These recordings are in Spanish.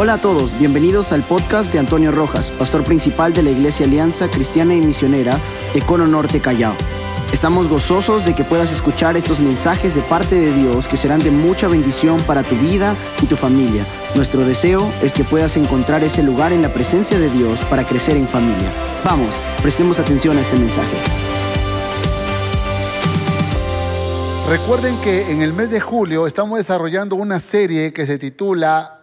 Hola a todos, bienvenidos al podcast de Antonio Rojas, pastor principal de la Iglesia Alianza Cristiana y Misionera de Cono Norte Callao. Estamos gozosos de que puedas escuchar estos mensajes de parte de Dios que serán de mucha bendición para tu vida y tu familia. Nuestro deseo es que puedas encontrar ese lugar en la presencia de Dios para crecer en familia. Vamos, prestemos atención a este mensaje. Recuerden que en el mes de julio estamos desarrollando una serie que se titula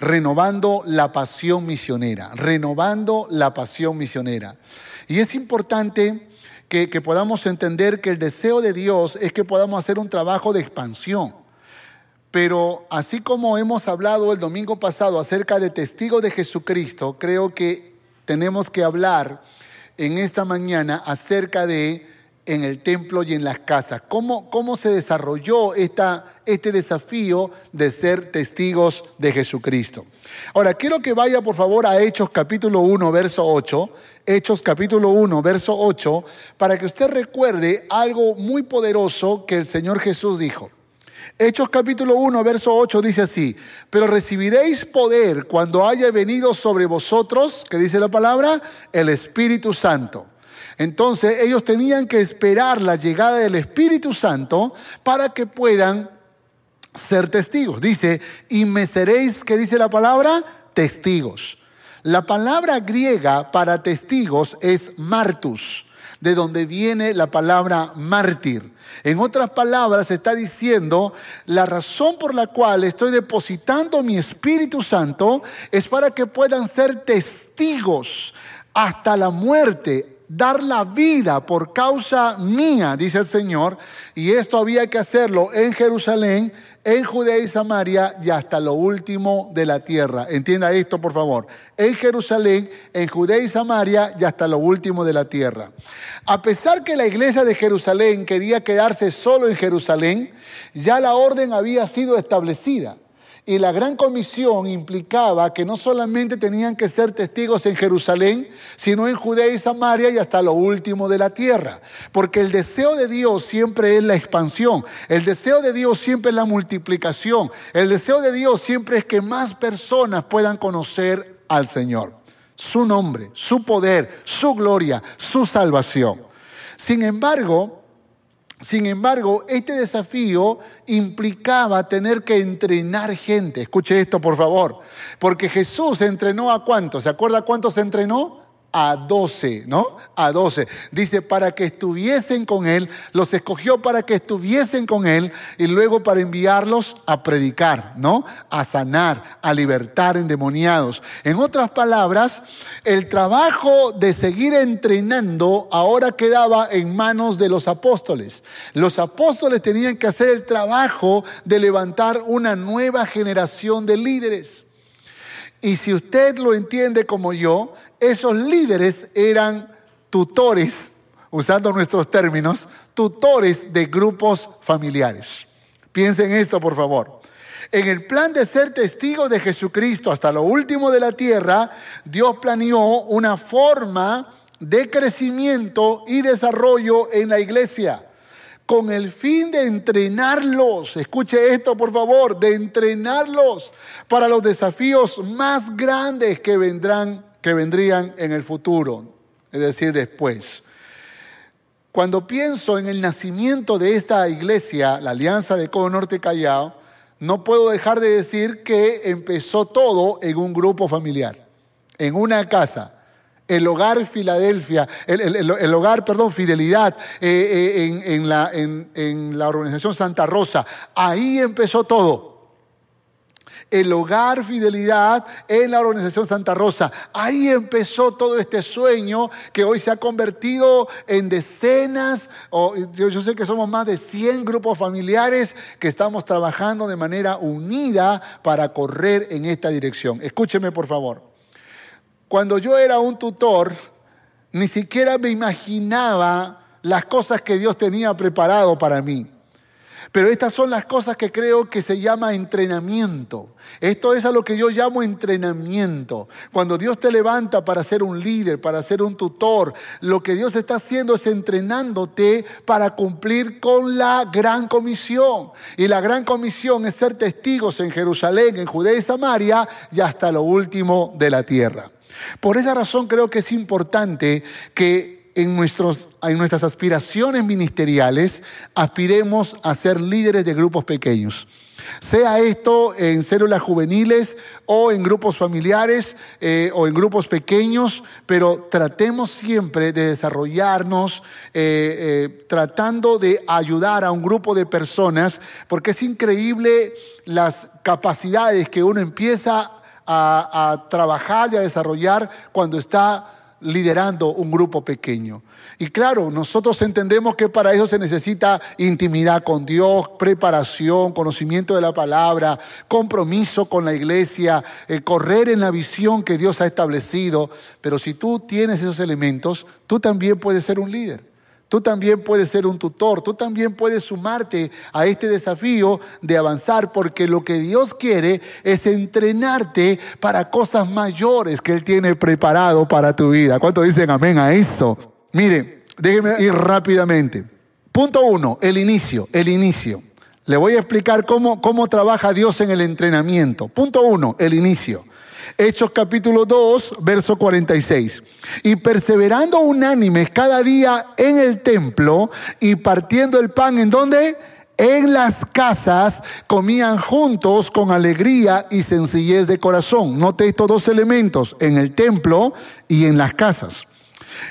renovando la pasión misionera, renovando la pasión misionera. Y es importante que, podamos entender que el deseo de Dios es que podamos hacer un trabajo de expansión. Pero así como hemos hablado el domingo pasado acerca de testigos de Jesucristo, creo que tenemos que hablar en esta mañana acerca de en el templo y en las casas. ¿Cómo, cómo se desarrolló esta, este desafío de ser testigos de Jesucristo? Ahora, quiero que vaya por favor a Hechos capítulo 1, verso 8. Hechos capítulo 1, verso 8, para que usted recuerde algo muy poderoso que el Señor Jesús dijo. Hechos capítulo 1, verso 8 dice así, pero recibiréis poder cuando haya venido sobre vosotros, que dice la palabra, el Espíritu Santo. Entonces ellos tenían que esperar la llegada del Espíritu Santo para que puedan ser testigos. Dice, y me seréis, ¿qué dice la palabra? Testigos. La palabra griega para testigos es martus, de donde viene la palabra mártir. En otras palabras, está diciendo, la razón por la cual estoy depositando mi Espíritu Santo es para que puedan ser testigos hasta la muerte, dar la vida por causa mía, dice el Señor, y esto había que hacerlo en Jerusalén, en Judea y Samaria y hasta lo último de la tierra. Entienda esto, por favor. En Jerusalén, en Judea y Samaria y hasta lo último de la tierra. A pesar que la iglesia de Jerusalén quería quedarse solo en Jerusalén, ya la orden había sido establecida. Y la gran comisión implicaba que no solamente tenían que ser testigos en Jerusalén, sino en Judea y Samaria y hasta lo último de la tierra. Porque el deseo de Dios siempre es la expansión, el deseo de Dios siempre es la multiplicación, el deseo de Dios siempre es que más personas puedan conocer al Señor, su nombre, su poder, su gloria, su salvación. Sin embargo, sin embargo, este desafío implicaba tener que entrenar gente. Escuche esto, por favor. Porque Jesús entrenó a cuántos. ¿Se acuerda cuántos entrenó? A doce, ¿no? A doce. Dice, para que estuviesen con Él, los escogió para que estuviesen con Él y luego para enviarlos a predicar, ¿no? A sanar, a libertar endemoniados. En otras palabras, el trabajo de seguir entrenando ahora quedaba en manos de los apóstoles. Los apóstoles tenían que hacer el trabajo de levantar una nueva generación de líderes. Y si usted lo entiende como yo, esos líderes eran tutores, usando nuestros términos, tutores de grupos familiares. Piensen esto, por favor. En el plan de ser testigo de Jesucristo hasta lo último de la tierra, Dios planeó una forma de crecimiento y desarrollo en la iglesia con el fin de entrenarlos, escuche esto por favor, de entrenarlos para los desafíos más grandes que vendrán, que vendrían en el futuro, es decir, después. Cuando pienso en el nacimiento de esta iglesia, la Alianza de Codo Norte Callao, no puedo dejar de decir que empezó todo en un grupo familiar, en una casa el hogar Filadelfia, el, hogar, perdón, Fidelidad eh, eh, en, la, en la organización Santa Rosa. Ahí empezó todo. El hogar Fidelidad en la organización Santa Rosa. Ahí empezó todo este sueño que hoy se ha convertido en decenas, o yo sé que somos más de 100 grupos familiares que estamos trabajando de manera unida para correr en esta dirección. Escúcheme por favor. Cuando yo era un tutor, ni siquiera me imaginaba las cosas que Dios tenía preparado para mí. Pero estas son las cosas que creo que se llama entrenamiento. Esto es a lo que yo llamo entrenamiento. Cuando Dios te levanta para ser un líder, para ser un tutor, lo que Dios está haciendo es entrenándote para cumplir con la gran comisión. Y la gran comisión es ser testigos en Jerusalén, en Judea y Samaria y hasta lo último de la tierra. Por esa razón creo que es importante que en, nuestros, en nuestras aspiraciones ministeriales aspiremos a ser líderes de grupos pequeños. Sea esto en células juveniles o en grupos familiares eh, o en grupos pequeños, pero tratemos siempre de desarrollarnos eh, eh, tratando de ayudar a un grupo de personas, porque es increíble las capacidades que uno empieza a, a trabajar y a desarrollar cuando está liderando un grupo pequeño. Y claro, nosotros entendemos que para eso se necesita intimidad con Dios, preparación, conocimiento de la palabra, compromiso con la iglesia, eh, correr en la visión que Dios ha establecido. Pero si tú tienes esos elementos, tú también puedes ser un líder. Tú también puedes ser un tutor, tú también puedes sumarte a este desafío de avanzar, porque lo que Dios quiere es entrenarte para cosas mayores que Él tiene preparado para tu vida. ¿Cuánto dicen amén a eso? Mire, déjeme ir rápidamente. Punto uno, el inicio, el inicio. Le voy a explicar cómo, cómo trabaja Dios en el entrenamiento. Punto uno, el inicio. Hechos capítulo 2, verso 46. Y perseverando unánimes cada día en el templo y partiendo el pan, ¿en dónde? En las casas comían juntos con alegría y sencillez de corazón. Note estos dos elementos, en el templo y en las casas.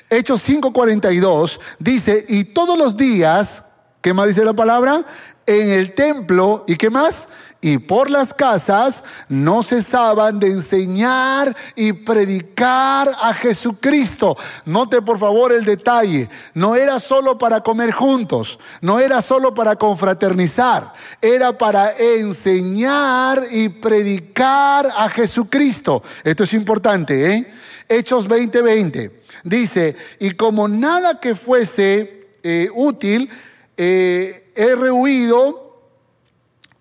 Hechos 5:42 dice, y todos los días, ¿qué más dice la palabra? En el templo, ¿y qué más? Y por las casas no cesaban de enseñar y predicar a Jesucristo. Note por favor el detalle, no era solo para comer juntos, no era solo para confraternizar, era para enseñar y predicar a Jesucristo. Esto es importante, ¿eh? Hechos 20:20 dice, y como nada que fuese eh, útil, eh, he rehuido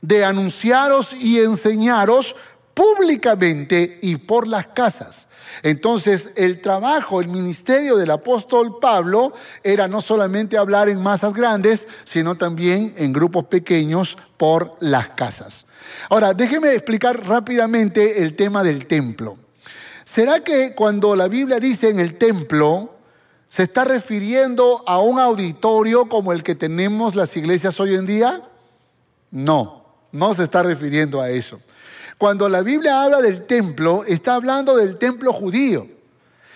de anunciaros y enseñaros públicamente y por las casas. Entonces, el trabajo, el ministerio del apóstol Pablo era no solamente hablar en masas grandes, sino también en grupos pequeños por las casas. Ahora, déjeme explicar rápidamente el tema del templo. ¿Será que cuando la Biblia dice en el templo, se está refiriendo a un auditorio como el que tenemos las iglesias hoy en día? No. No se está refiriendo a eso. Cuando la Biblia habla del templo, está hablando del templo judío.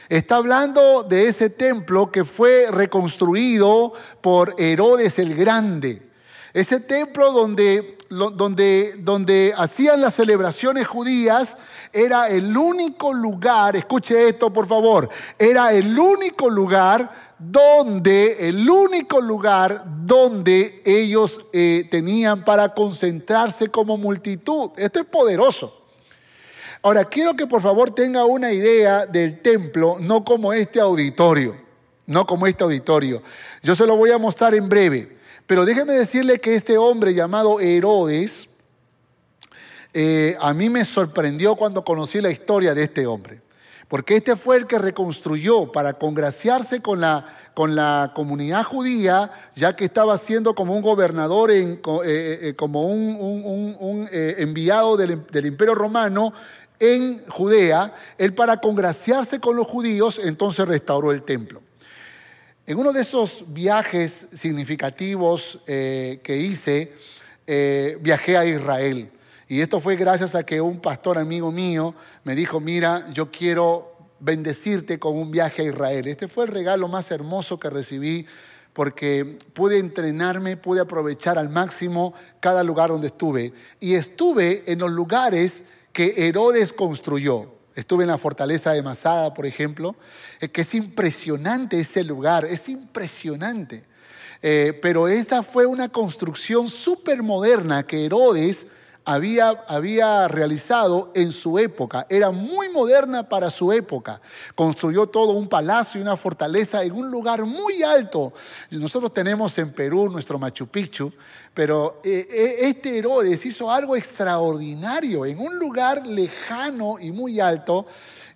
Está hablando de ese templo que fue reconstruido por Herodes el Grande. Ese templo donde, donde, donde hacían las celebraciones judías era el único lugar, escuche esto por favor, era el único lugar donde, el único lugar donde ellos eh, tenían para concentrarse como multitud. Esto es poderoso. Ahora, quiero que por favor tenga una idea del templo, no como este auditorio, no como este auditorio. Yo se lo voy a mostrar en breve, pero déjeme decirle que este hombre llamado Herodes, eh, a mí me sorprendió cuando conocí la historia de este hombre porque este fue el que reconstruyó para congraciarse con la, con la comunidad judía, ya que estaba siendo como un gobernador, en, eh, eh, eh, como un, enviado del, del imperio romano en Judea, él para congraciarse con los judíos, entonces restauró el templo. En uno de esos viajes significativos que hice, viajé a Israel. Y esto fue gracias a que un pastor amigo mío me dijo, mira, yo quiero bendecirte con un viaje a Israel. Este fue el regalo más hermoso que recibí porque pude entrenarme, pude aprovechar al máximo cada lugar donde estuve. Y estuve en los lugares que Herodes construyó. Estuve en la fortaleza de Masada, por ejemplo, eh, que es impresionante ese lugar, es impresionante. Eh, pero esa fue una construcción súper moderna que Herodes había, había realizado en su época. Era muy moderna para su época. Construyó todo un palacio y una fortaleza en un lugar muy alto. Nosotros tenemos en Perú nuestro Machu Picchu, pero eh, eh, este Herodes hizo algo extraordinario en un lugar lejano y muy alto.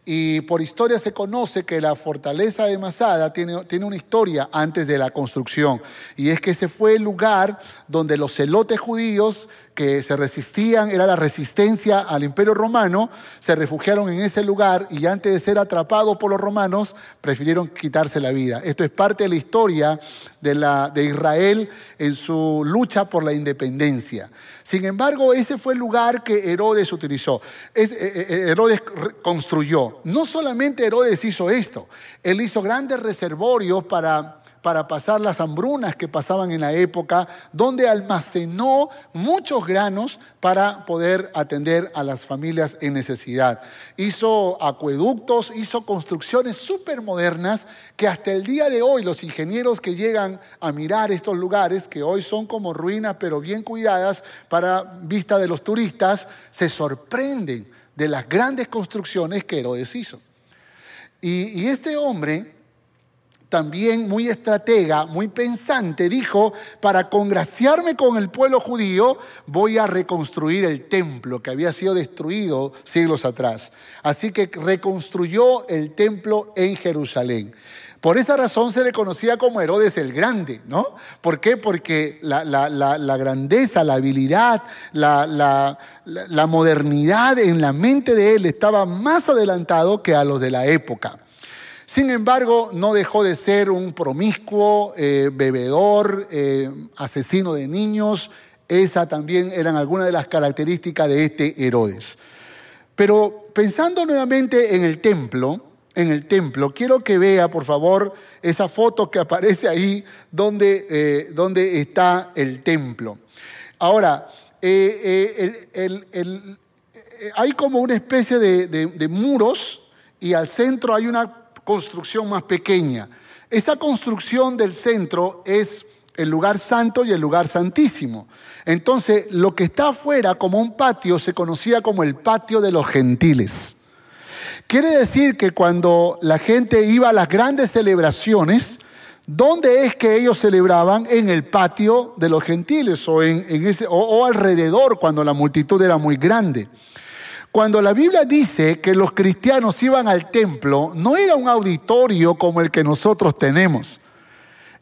Y por historia se conoce que la fortaleza de Masada tiene, tiene, una historia antes de la construcción. Y es que ese fue el lugar donde los celotes judíos que se resistían, era la resistencia al imperio romano, se refugiaron en ese lugar y antes de ser atrapados por los romanos, prefirieron quitarse la vida. Esto es parte de la historia de, la, de Israel en su lucha por la independencia. Sin embargo, ese fue el lugar que Herodes utilizó. Eh, eh, eh, Herodes construyó. No solamente Herodes hizo esto, él hizo grandes reservorios para para pasar las hambrunas que pasaban en la época, donde almacenó muchos granos para poder atender a las familias en necesidad. Hizo acueductos, hizo construcciones súper modernas que hasta el día de hoy los ingenieros que llegan a mirar estos lugares, que hoy son como ruinas pero bien cuidadas para vista de los turistas, se sorprenden de las grandes construcciones que Herodes hizo. Y, y este hombre también muy estratega, muy pensante, dijo, para congraciarme con el pueblo judío, voy a reconstruir el templo que había sido destruido siglos atrás. Así que reconstruyó el templo en Jerusalén. Por esa razón se le conocía como Herodes el Grande, ¿no? ¿Por qué? Porque la, grandeza, la habilidad, la, modernidad en la mente de él estaba más adelantado que a los de la época. Sin embargo, no dejó de ser un promiscuo, eh, bebedor, eh, asesino de niños. Esa también eran algunas de las características de este Herodes. Pero pensando nuevamente en el templo, en el templo, quiero que vea, por favor, esa foto que aparece ahí donde, eh, donde está el templo. Ahora, hay como una especie de muros y al centro hay una construcción más pequeña. Esa construcción del centro es el lugar santo y el lugar santísimo. Entonces, lo que está afuera como un patio se conocía como el patio de los gentiles. Quiere decir que cuando la gente iba a las grandes celebraciones, ¿dónde es que ellos celebraban? En el patio de los gentiles o, en, ese, o alrededor cuando la multitud era muy grande. Cuando la Biblia dice que los cristianos iban al templo, no era un auditorio como el que nosotros tenemos.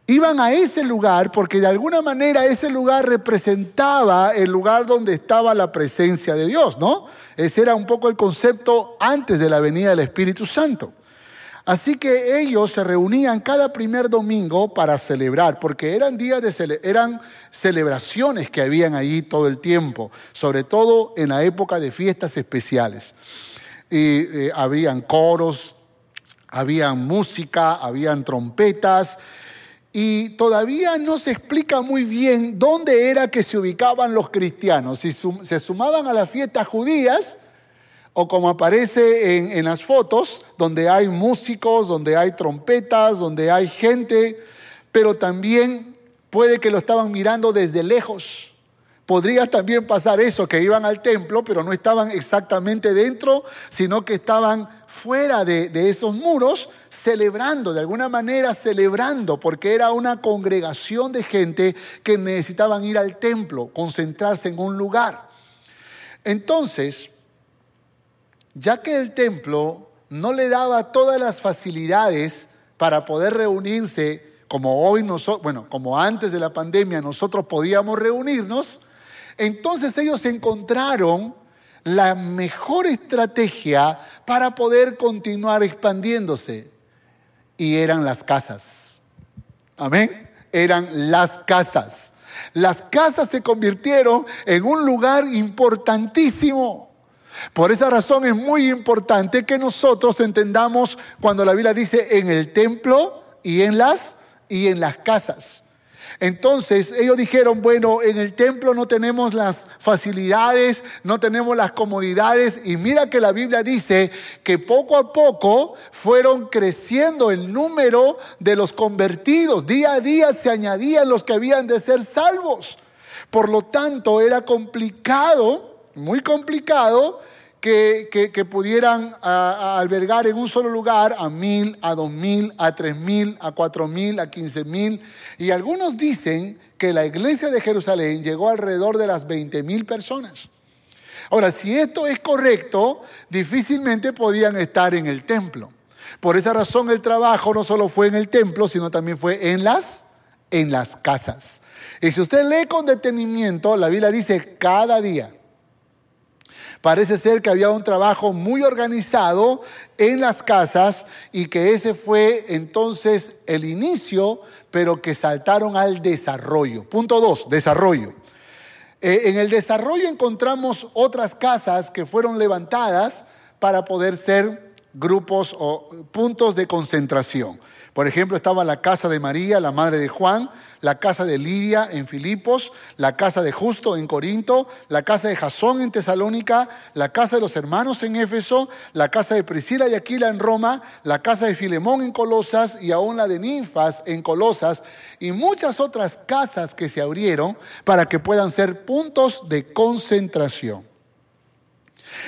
Iban a ese lugar porque de alguna manera ese lugar representaba el lugar donde estaba la presencia de Dios, ¿no? Ese era un poco el concepto antes de la venida del Espíritu Santo. Así que ellos se reunían cada primer domingo para celebrar, porque eran días de eran celebraciones que habían ahí todo el tiempo, sobre todo en la época de fiestas especiales. Eh, habían coros, habían música, habían trompetas, y todavía no se explica muy bien dónde era que se ubicaban los cristianos, si se sumaban a las fiestas judías o como aparece en, las fotos, donde hay músicos, donde hay trompetas, donde hay gente, pero también puede que lo estaban mirando desde lejos. Podría también pasar eso, que iban al templo, pero no estaban exactamente dentro, sino que estaban fuera de, de, esos muros, celebrando, de alguna manera celebrando, porque era una congregación de gente que necesitaban ir al templo, concentrarse en un lugar. Entonces, ya que el templo no le daba todas las facilidades para poder reunirse como hoy nosotros, bueno, como antes de la pandemia nosotros podíamos reunirnos, entonces ellos encontraron la mejor estrategia para poder continuar expandiéndose y eran las casas. Amén. Eran las casas. Las casas se convirtieron en un lugar importantísimo. Por esa razón es muy importante que nosotros entendamos cuando la Biblia dice en el templo y en las y en las casas. Entonces ellos dijeron, bueno, en el templo no tenemos las facilidades, no tenemos las comodidades y mira que la Biblia dice que poco a poco fueron creciendo el número de los convertidos, día a día se añadían los que habían de ser salvos. Por lo tanto, era complicado muy complicado que, pudieran albergar en un solo lugar a mil, a dos mil, a tres mil, a cuatro mil, a quince mil. Y algunos dicen que la iglesia de Jerusalén llegó alrededor de las veinte mil personas. Ahora, si esto es correcto, difícilmente podían estar en el templo. Por esa razón el trabajo no solo fue en el templo, sino también fue en las, en las casas. Y si usted lee con detenimiento, la Biblia dice cada día. Parece ser que había un trabajo muy organizado en las casas y que ese fue entonces el inicio, pero que saltaron al desarrollo. Punto dos, desarrollo. Eh, en el desarrollo encontramos otras casas que fueron levantadas para poder ser grupos o puntos de concentración. Por ejemplo, estaba la casa de María, la madre de Juan, la casa de Lidia en Filipos, la casa de Justo en Corinto, la casa de Jasón en Tesalónica, la casa de los hermanos en Éfeso, la casa de Priscila y Aquila en Roma, la casa de Filemón en Colosas y aún la de Ninfas en Colosas y muchas otras casas que se abrieron para que puedan ser puntos de concentración.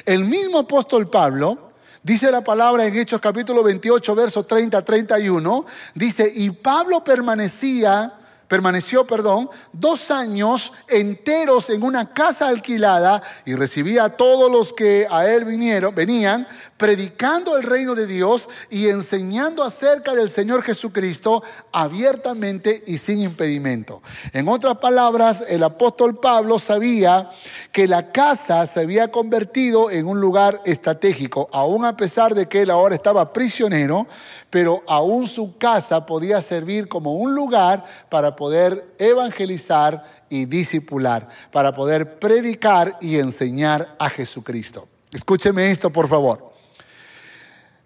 El mismo apóstol Pablo Dice la palabra en Hechos capítulo 28, versos 30 31, dice, y Pablo permanecía permaneció, perdón, dos años enteros en una casa alquilada y recibía a todos los que a él vinieron, venían, predicando el reino de Dios y enseñando acerca del Señor Jesucristo abiertamente y sin impedimento. En otras palabras, el apóstol Pablo sabía que la casa se había convertido en un lugar estratégico, aun a pesar de que él ahora estaba prisionero, pero aún su casa podía servir como un lugar para poder evangelizar y discipular, para poder predicar y enseñar a Jesucristo. Escúcheme esto, por favor.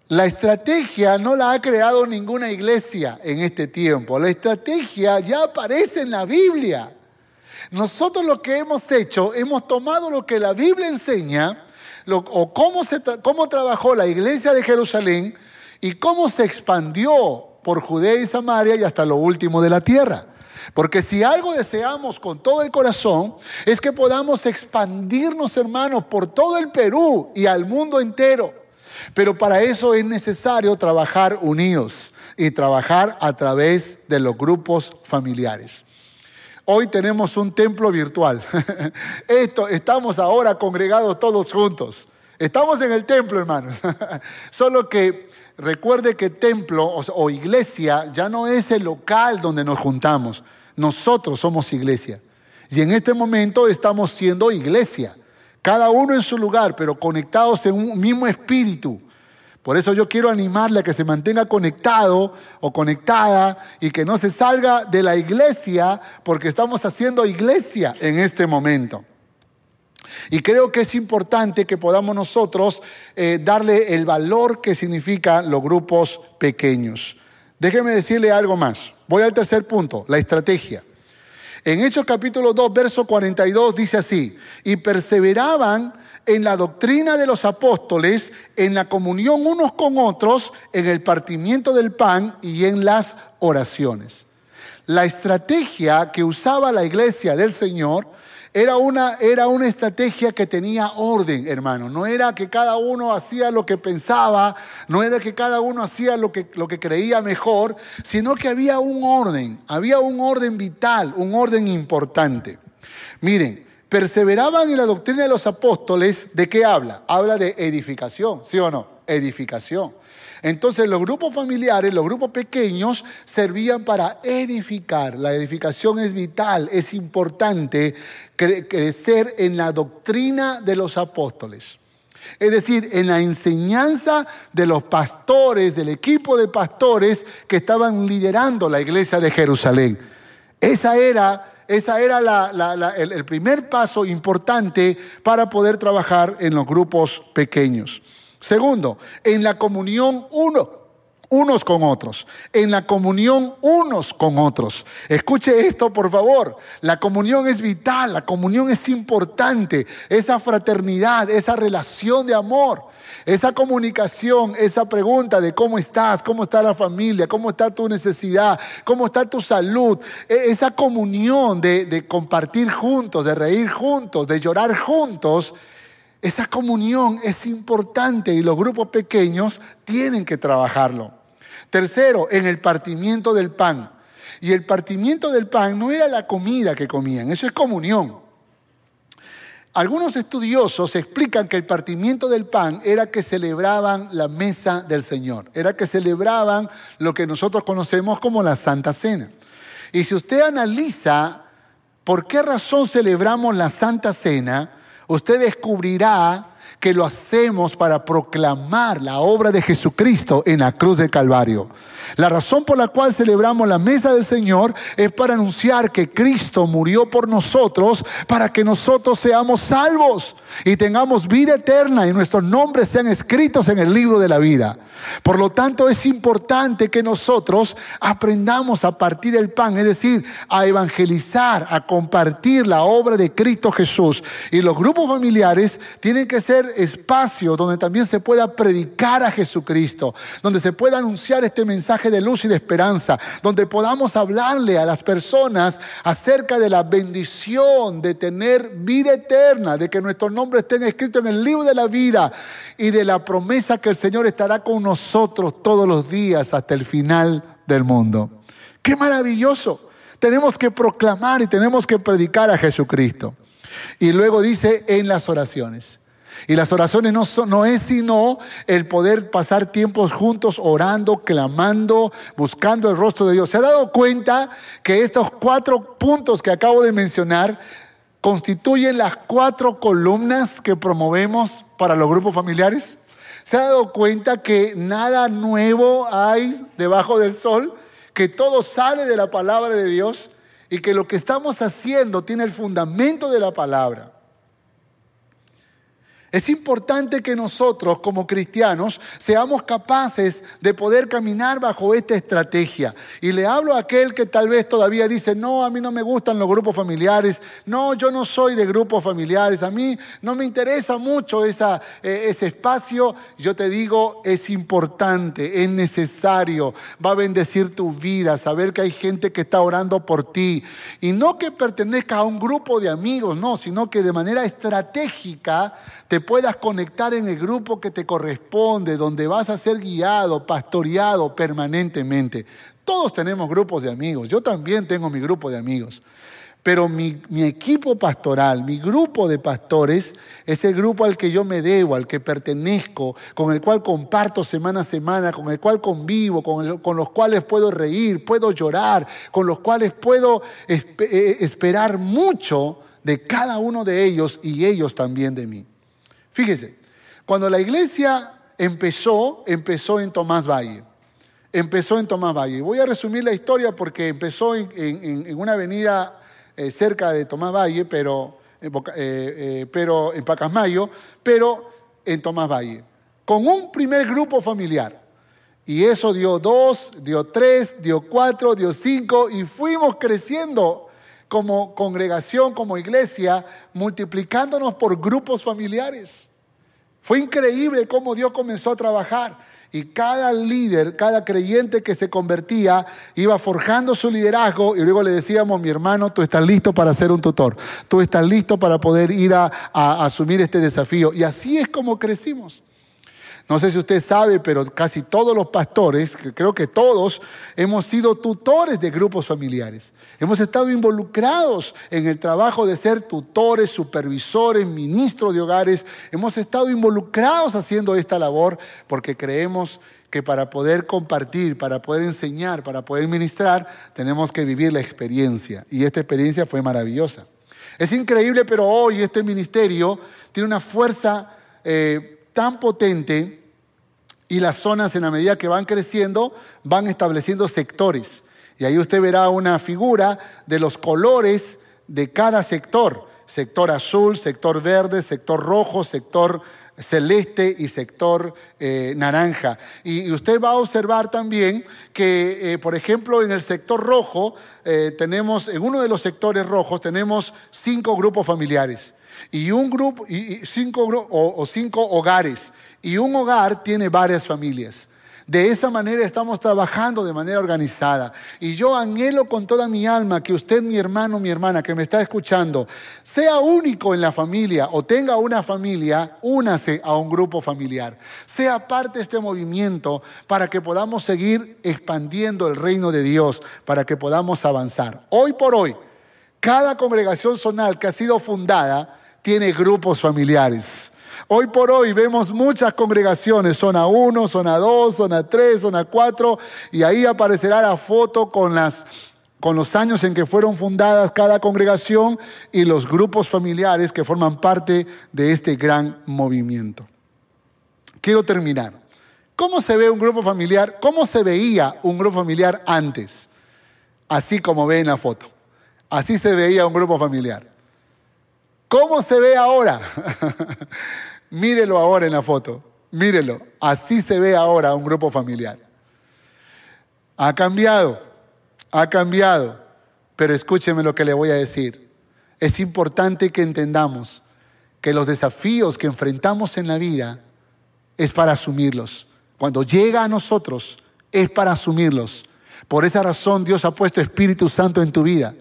La estrategia no la ha creado ninguna iglesia en este tiempo. La estrategia ya aparece en la Biblia. Nosotros lo que hemos hecho, hemos tomado lo que la Biblia enseña, o cómo, se cómo trabajó la iglesia de Jerusalén, y cómo se expandió por Judea y Samaria y hasta lo último de la tierra. Porque si algo deseamos con todo el corazón es que podamos expandirnos, hermanos, por todo el Perú y al mundo entero. Pero para eso es necesario trabajar unidos y trabajar a través de los grupos familiares. Hoy tenemos un templo virtual. Esto, estamos ahora congregados todos juntos. Estamos en el templo, hermanos. Solo que Recuerde que templo o, iglesia ya no es el local donde nos juntamos. Nosotros somos iglesia. Y en este momento estamos siendo iglesia. Cada uno en su lugar, pero conectados en un mismo espíritu. Por eso yo quiero animarle a que se mantenga conectado o conectada y que no se salga de la iglesia porque estamos haciendo iglesia en este momento. Y creo que es importante que podamos nosotros eh, darle el valor que significan los grupos pequeños. Déjeme decirle algo más. Voy al tercer punto, la estrategia. En Hechos capítulo 2, verso 42 dice así, y perseveraban en la doctrina de los apóstoles, en la comunión unos con otros, en el partimiento del pan y en las oraciones. La estrategia que usaba la iglesia del Señor era una, era una estrategia que tenía orden, hermano. No era que cada uno hacía lo que pensaba, no era que cada uno hacía lo que, lo que creía mejor, sino que había un orden, había un orden vital, un orden importante. Miren, perseveraban en la doctrina de los apóstoles, ¿de qué habla? Habla de edificación, ¿sí o no? Edificación. Entonces los grupos familiares, los grupos pequeños, servían para edificar. La edificación es vital, es importante crecer en la doctrina de los apóstoles. Es decir, en la enseñanza de los pastores, del equipo de pastores que estaban liderando la iglesia de Jerusalén. Esa era, esa era el, el primer paso importante para poder trabajar en los grupos pequeños. Segundo, en la comunión uno, unos con otros, en la comunión unos con otros. Escuche esto, por favor. La comunión es vital, la comunión es importante, esa fraternidad, esa relación de amor. Esa comunicación, esa pregunta de cómo estás, cómo está la familia, cómo está tu necesidad, cómo está tu salud, e, esa comunión de, de compartir juntos, de reír juntos, de llorar juntos, esa comunión es importante y los grupos pequeños tienen que trabajarlo. Tercero, en el partimiento del pan. Y el partimiento del pan no era la comida que comían, eso es comunión. Algunos estudiosos explican que el partimiento del pan era que celebraban la mesa del Señor, era que celebraban lo que nosotros conocemos como la Santa Cena. Y si usted analiza por qué razón celebramos la Santa Cena, usted descubrirá que lo hacemos para proclamar la obra de Jesucristo en la cruz del Calvario. La razón por la cual celebramos la mesa del Señor es para anunciar que Cristo murió por nosotros para que nosotros seamos salvos y tengamos vida eterna y nuestros nombres sean escritos en el libro de la vida. Por lo tanto, es importante que nosotros aprendamos a partir el pan, es decir, a evangelizar, a compartir la obra de Cristo Jesús. Y los grupos familiares tienen que ser espacios donde también se pueda predicar a Jesucristo, donde se pueda anunciar este mensaje de luz y de esperanza, donde podamos hablarle a las personas acerca de la bendición de tener vida eterna, de que nuestros nombres estén escritos en el libro de la vida y de la promesa que el Señor estará con nosotros todos los días hasta el final del mundo. Qué maravilloso. Tenemos que proclamar y tenemos que predicar a Jesucristo. Y luego dice en las oraciones. Y las oraciones no, son, no es sino el poder pasar tiempos juntos orando, clamando, buscando el rostro de Dios. ¿Se ha dado cuenta que estos cuatro puntos que acabo de mencionar constituyen las cuatro columnas que promovemos para los grupos familiares? ¿Se ha dado cuenta que nada nuevo hay debajo del sol? Que todo sale de la palabra de Dios y que lo que estamos haciendo tiene el fundamento de la palabra. Es importante que nosotros como cristianos seamos capaces de poder caminar bajo esta estrategia. Y le hablo a aquel que tal vez todavía dice, no, a mí no me gustan los grupos familiares, no, yo no soy de grupos familiares, a mí no me interesa mucho esa, eh, ese espacio. Yo te digo, es importante, es necesario, va a bendecir tu vida, saber que hay gente que está orando por ti. Y no que pertenezca a un grupo de amigos, no, sino que de manera estratégica te puedas conectar en el grupo que te corresponde, donde vas a ser guiado, pastoreado permanentemente. Todos tenemos grupos de amigos, yo también tengo mi grupo de amigos. Pero mi, equipo pastoral, mi grupo de pastores, es el grupo al que yo me debo, al que pertenezco, con el cual comparto semana a semana, con el cual convivo, con, con los cuales puedo reír, puedo llorar, con los cuales puedo eh, esperar mucho de cada uno de ellos y ellos también de mí. Fíjese, cuando la iglesia empezó, empezó en Tomás Valle. Empezó en Tomás Valle. Voy a resumir la historia porque empezó en, una avenida eh, cerca de Tomás Valle, pero, eh, eh, pero en Pacasmayo, pero en Tomás Valle, con un primer grupo familiar. Y eso dio dos, dio tres, dio cuatro, dio cinco, y fuimos creciendo como congregación, como iglesia, multiplicándonos por grupos familiares. Fue increíble cómo Dios comenzó a trabajar. Y cada líder, cada creyente que se convertía, iba forjando su liderazgo y luego le decíamos, mi hermano, tú estás listo para ser un tutor, tú estás listo para poder ir a, a asumir este desafío. Y así es como crecimos. No sé si usted sabe, pero casi todos los pastores, creo que todos, hemos sido tutores de grupos familiares. Hemos estado involucrados en el trabajo de ser tutores, supervisores, ministros de hogares. Hemos estado involucrados haciendo esta labor porque creemos que para poder compartir, para poder enseñar, para poder ministrar, tenemos que vivir la experiencia. Y esta experiencia fue maravillosa. Es increíble, pero hoy este ministerio tiene una fuerza eh, tan potente y las zonas en la medida que van creciendo van estableciendo sectores. Y ahí usted verá una figura de los colores de cada sector. sector azul, sector verde, sector rojo, sector celeste y sector eh, naranja. Y, usted va a observar también que, eh, por ejemplo, en el sector rojo, eh, tenemos, en uno de los sectores rojos, tenemos cinco grupos familiares y un grupo, y cinco, o cinco hogares. Y un hogar tiene varias familias. De esa manera estamos trabajando de manera organizada. Y yo anhelo con toda mi alma que usted, mi hermano, mi hermana, que me está escuchando, sea único en la familia o tenga una familia, únase a un grupo familiar. Sea parte de este movimiento para que podamos seguir expandiendo el reino de Dios, para que podamos avanzar. Hoy por hoy, cada congregación zonal que ha sido fundada tiene grupos familiares. Hoy por hoy vemos muchas congregaciones, zona 1, zona 2, zona 3, zona 4, y ahí aparecerá la foto con, los años en que fueron fundadas cada congregación y los grupos familiares que forman parte de este gran movimiento. Quiero terminar. ¿Cómo se ve un grupo familiar? ¿Cómo se veía un grupo familiar antes? Así como ve en la foto. Así se veía un grupo familiar. ¿Cómo se ve ahora? Mírelo ahora en la foto. Mírelo. Así se ve ahora un grupo familiar. Ha cambiado. Ha cambiado. Pero escúcheme lo que le voy a decir. Es importante que entendamos que los desafíos que enfrentamos en la vida es para asumirlos. Cuando llega a nosotros es para asumirlos. Por esa razón Dios ha puesto Espíritu Santo en tu vida.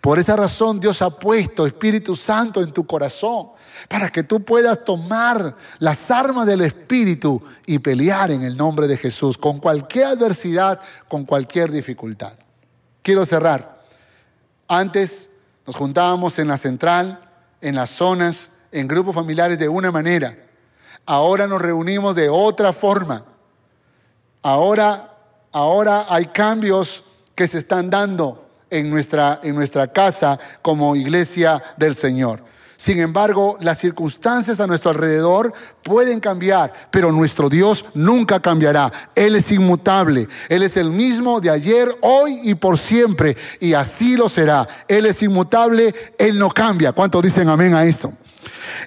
Por esa razón Dios ha puesto Espíritu Santo en tu corazón para que tú puedas tomar las armas del Espíritu y pelear en el nombre de Jesús con cualquier adversidad, con cualquier dificultad. Quiero cerrar. Antes nos juntábamos en la central, en las zonas, en grupos familiares de una manera. Ahora nos reunimos de otra forma. Ahora, ahora hay cambios que se están dando en nuestra, en nuestra casa como iglesia del Señor. Sin embargo, las circunstancias a nuestro alrededor pueden cambiar, pero nuestro Dios nunca cambiará. Él es inmutable. Él es el mismo de ayer, hoy y por siempre. Y así lo será. Él es inmutable. Él no cambia. ¿Cuántos dicen amén a esto?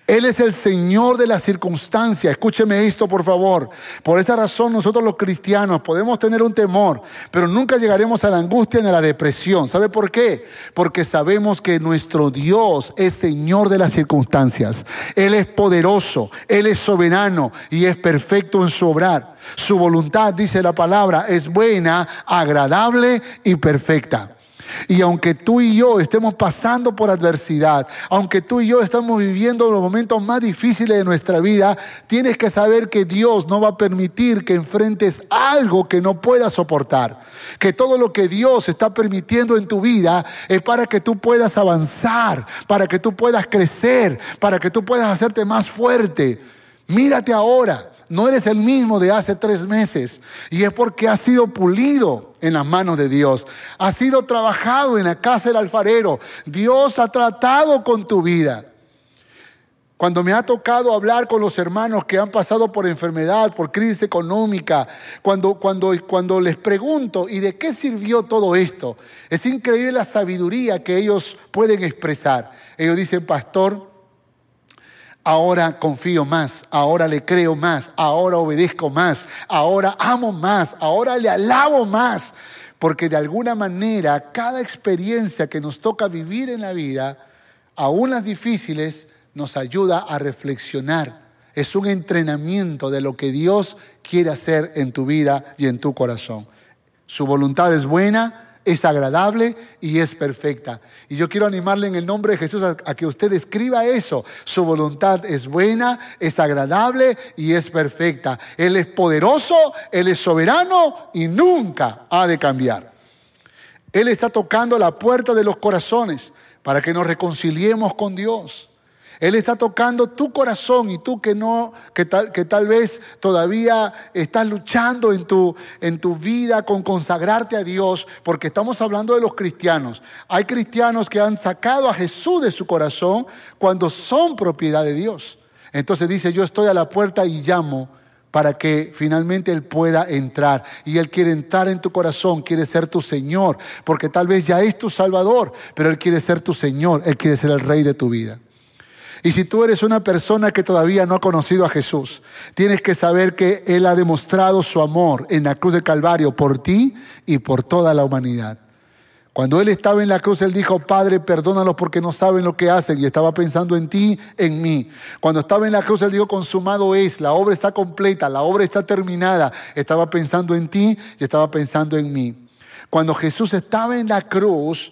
Él es el Señor de la circunstancia. Escúcheme esto, por favor. Por esa razón nosotros los cristianos podemos tener un temor, pero nunca llegaremos a la angustia ni a la depresión. ¿Sabe por qué? Porque sabemos que nuestro Dios es Señor de las circunstancias. Él es poderoso, Él es soberano y es perfecto en su obrar. Su voluntad, dice la palabra, es buena, agradable y perfecta. Y aunque tú y yo estemos pasando por adversidad, aunque tú y yo estamos viviendo los momentos más difíciles de nuestra vida, tienes que saber que Dios no va a permitir que enfrentes algo que no puedas soportar. Que todo lo que Dios está permitiendo en tu vida es para que tú puedas avanzar, para que tú puedas crecer, para que tú puedas hacerte más fuerte. Mírate ahora no eres el mismo de hace tres meses. Y es porque has sido pulido en las manos de Dios. Has sido trabajado en la casa del alfarero. Dios ha tratado con tu vida. Cuando me ha tocado hablar con los hermanos que han pasado por enfermedad, por crisis económica, cuando, cuando, cuando les pregunto, ¿y de qué sirvió todo esto? Es increíble la sabiduría que ellos pueden expresar. Ellos dicen, pastor, ahora confío más, ahora le creo más, ahora obedezco más, ahora amo más, ahora le alabo más, porque de alguna manera cada experiencia que nos toca vivir en la vida, aún las difíciles, nos ayuda a reflexionar. Es un entrenamiento de lo que Dios quiere hacer en tu vida y en tu corazón. Su voluntad es buena, es agradable y es perfecta. Y yo quiero animarle en el nombre de Jesús a, que usted escriba eso. Su voluntad es buena, es agradable y es perfecta. Él es poderoso, Él es soberano y nunca ha de cambiar. Él está tocando la puerta de los corazones para que nos reconciliemos con Dios. Él está tocando tu corazón y tú que no, que tal, que tal vez todavía estás luchando en tu, en tu vida con consagrarte a Dios, porque estamos hablando de los cristianos. Hay cristianos que han sacado a Jesús de su corazón cuando son propiedad de Dios. Entonces dice, yo estoy a la puerta y llamo para que finalmente Él pueda entrar. Y Él quiere entrar en tu corazón, quiere ser tu Señor, porque tal vez ya es tu Salvador, pero Él quiere ser tu Señor, Él quiere ser el Rey de tu vida. Y si tú eres una persona que todavía no ha conocido a Jesús, tienes que saber que Él ha demostrado su amor en la cruz del Calvario por ti y por toda la humanidad. Cuando Él estaba en la cruz, Él dijo, Padre, perdónalos porque no saben lo que hacen. Y estaba pensando en ti, en mí. Cuando estaba en la cruz, Él dijo, consumado es, la obra está completa, la obra está terminada. Estaba pensando en ti y estaba pensando en mí. Cuando Jesús estaba en la cruz,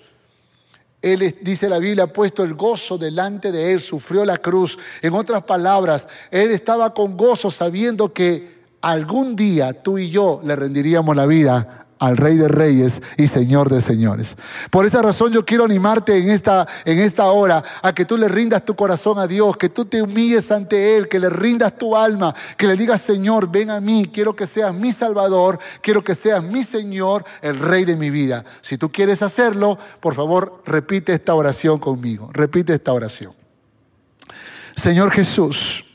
él dice la Biblia, ha puesto el gozo delante de él, sufrió la cruz. En otras palabras, él estaba con gozo sabiendo que algún día tú y yo le rendiríamos la vida al Rey de Reyes y Señor de Señores. Por esa razón yo quiero animarte en esta, en esta hora a que tú le rindas tu corazón a Dios, que tú te humilles ante Él, que le rindas tu alma, que le digas, Señor, ven a mí, quiero que seas mi Salvador, quiero que seas mi Señor, el Rey de mi vida. Si tú quieres hacerlo, por favor, repite esta oración conmigo, repite esta oración. Señor Jesús,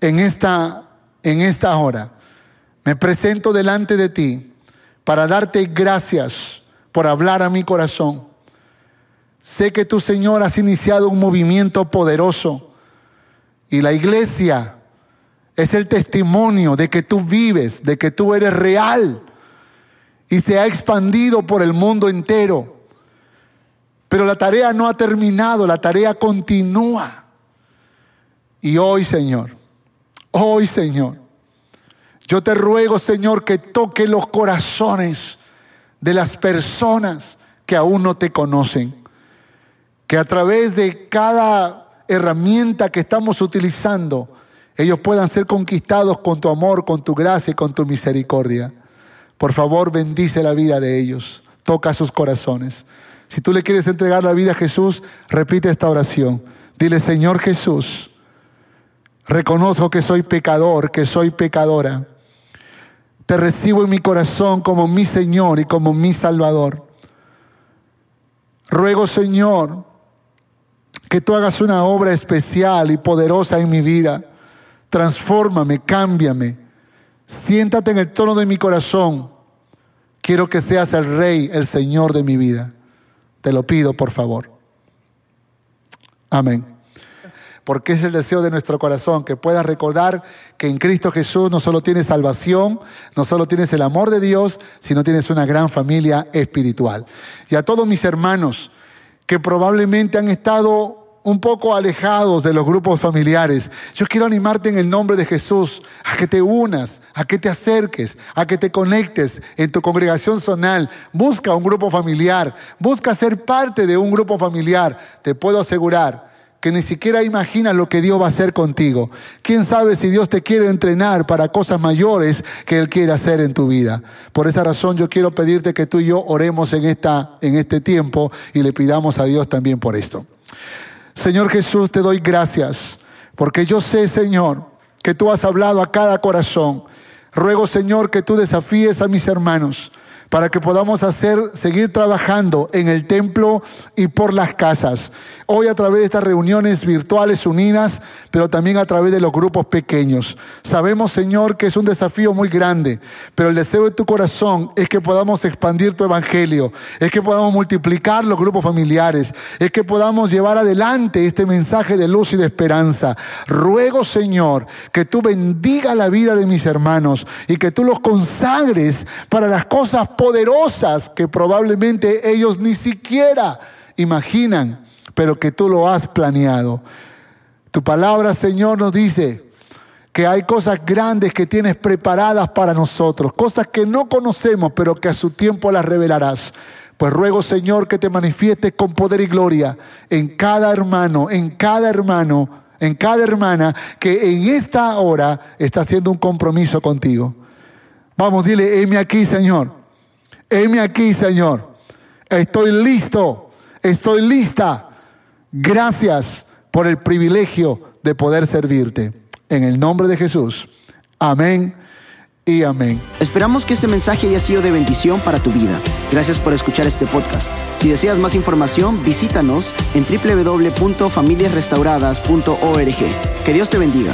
en esta, en esta hora me presento delante de ti para darte gracias por hablar a mi corazón. Sé que tú, Señor, has iniciado un movimiento poderoso y la iglesia es el testimonio de que tú vives, de que tú eres real y se ha expandido por el mundo entero. Pero la tarea no ha terminado, la tarea continúa. Y hoy, Señor, hoy, Señor, yo te ruego, Señor, que toque los corazones de las personas que aún no te conocen. Que a través de cada herramienta que estamos utilizando, ellos puedan ser conquistados con tu amor, con tu gracia y con tu misericordia. Por favor, bendice la vida de ellos. Toca sus corazones. Si tú le quieres entregar la vida a Jesús, repite esta oración. Dile, Señor Jesús, reconozco que soy pecador, que soy pecadora. Te recibo en mi corazón como mi Señor y como mi Salvador. Ruego, Señor, que tú hagas una obra especial y poderosa en mi vida. Transfórmame, cámbiame. Siéntate en el trono de mi corazón. Quiero que seas el Rey, el Señor de mi vida. Te lo pido, por favor. Amén porque es el deseo de nuestro corazón, que puedas recordar que en Cristo Jesús no solo tienes salvación, no solo tienes el amor de Dios, sino tienes una gran familia espiritual. Y a todos mis hermanos que probablemente han estado un poco alejados de los grupos familiares, yo quiero animarte en el nombre de Jesús a que te unas, a que te acerques, a que te conectes en tu congregación zonal. Busca un grupo familiar, busca ser parte de un grupo familiar. Te puedo asegurar que ni siquiera imaginas lo que Dios va a hacer contigo. ¿Quién sabe si Dios te quiere entrenar para cosas mayores que Él quiere hacer en tu vida? Por esa razón yo quiero pedirte que tú y yo oremos en, esta, en este tiempo y le pidamos a Dios también por esto. Señor Jesús, te doy gracias, porque yo sé, Señor, que tú has hablado a cada corazón. Ruego, Señor, que tú desafíes a mis hermanos para que podamos hacer, seguir trabajando en el templo y por las casas. Hoy a través de estas reuniones virtuales unidas, pero también a través de los grupos pequeños. Sabemos, Señor, que es un desafío muy grande, pero el deseo de tu corazón es que podamos expandir tu evangelio, es que podamos multiplicar los grupos familiares, es que podamos llevar adelante este mensaje de luz y de esperanza. Ruego, Señor, que tú bendiga la vida de mis hermanos y que tú los consagres para las cosas poderosas que probablemente ellos ni siquiera imaginan, pero que tú lo has planeado. Tu palabra, Señor, nos dice que hay cosas grandes que tienes preparadas para nosotros, cosas que no conocemos, pero que a su tiempo las revelarás. Pues ruego, Señor, que te manifiestes con poder y gloria en cada hermano, en cada hermano, en cada hermana que en esta hora está haciendo un compromiso contigo. Vamos, dile, heme aquí, Señor. Heme aquí, Señor. Estoy listo, estoy lista. Gracias por el privilegio de poder servirte. En el nombre de Jesús. Amén y amén. Esperamos que este mensaje haya sido de bendición para tu vida. Gracias por escuchar este podcast. Si deseas más información, visítanos en www.familiasrestauradas.org. Que Dios te bendiga.